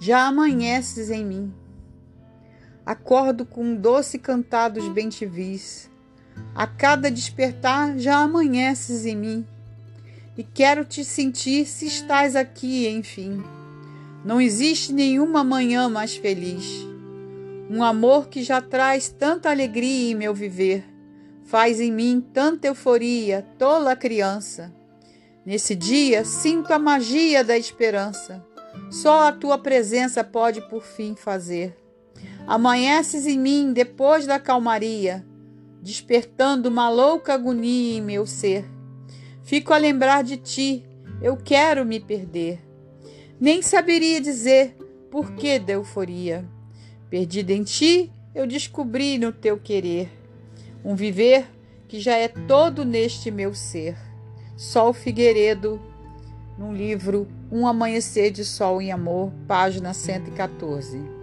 já amanheces em mim. Acordo com um doce cantar dos bem-te-vis. A cada despertar já amanheces em mim. E quero te sentir se estás aqui, enfim. Não existe nenhuma manhã mais feliz. Um amor que já traz tanta alegria em meu viver, faz em mim tanta euforia, tola criança. Nesse dia sinto a magia da esperança. Só a tua presença pode por fim fazer. Amanheces em mim depois da calmaria, despertando uma louca agonia em meu ser. Fico a lembrar de ti, eu quero me perder. Nem saberia dizer por que da euforia. Perdida em ti, eu descobri no teu querer um viver que já é todo neste meu ser. Sol Figueiredo, num livro Um Amanhecer de Sol em Amor, página 114.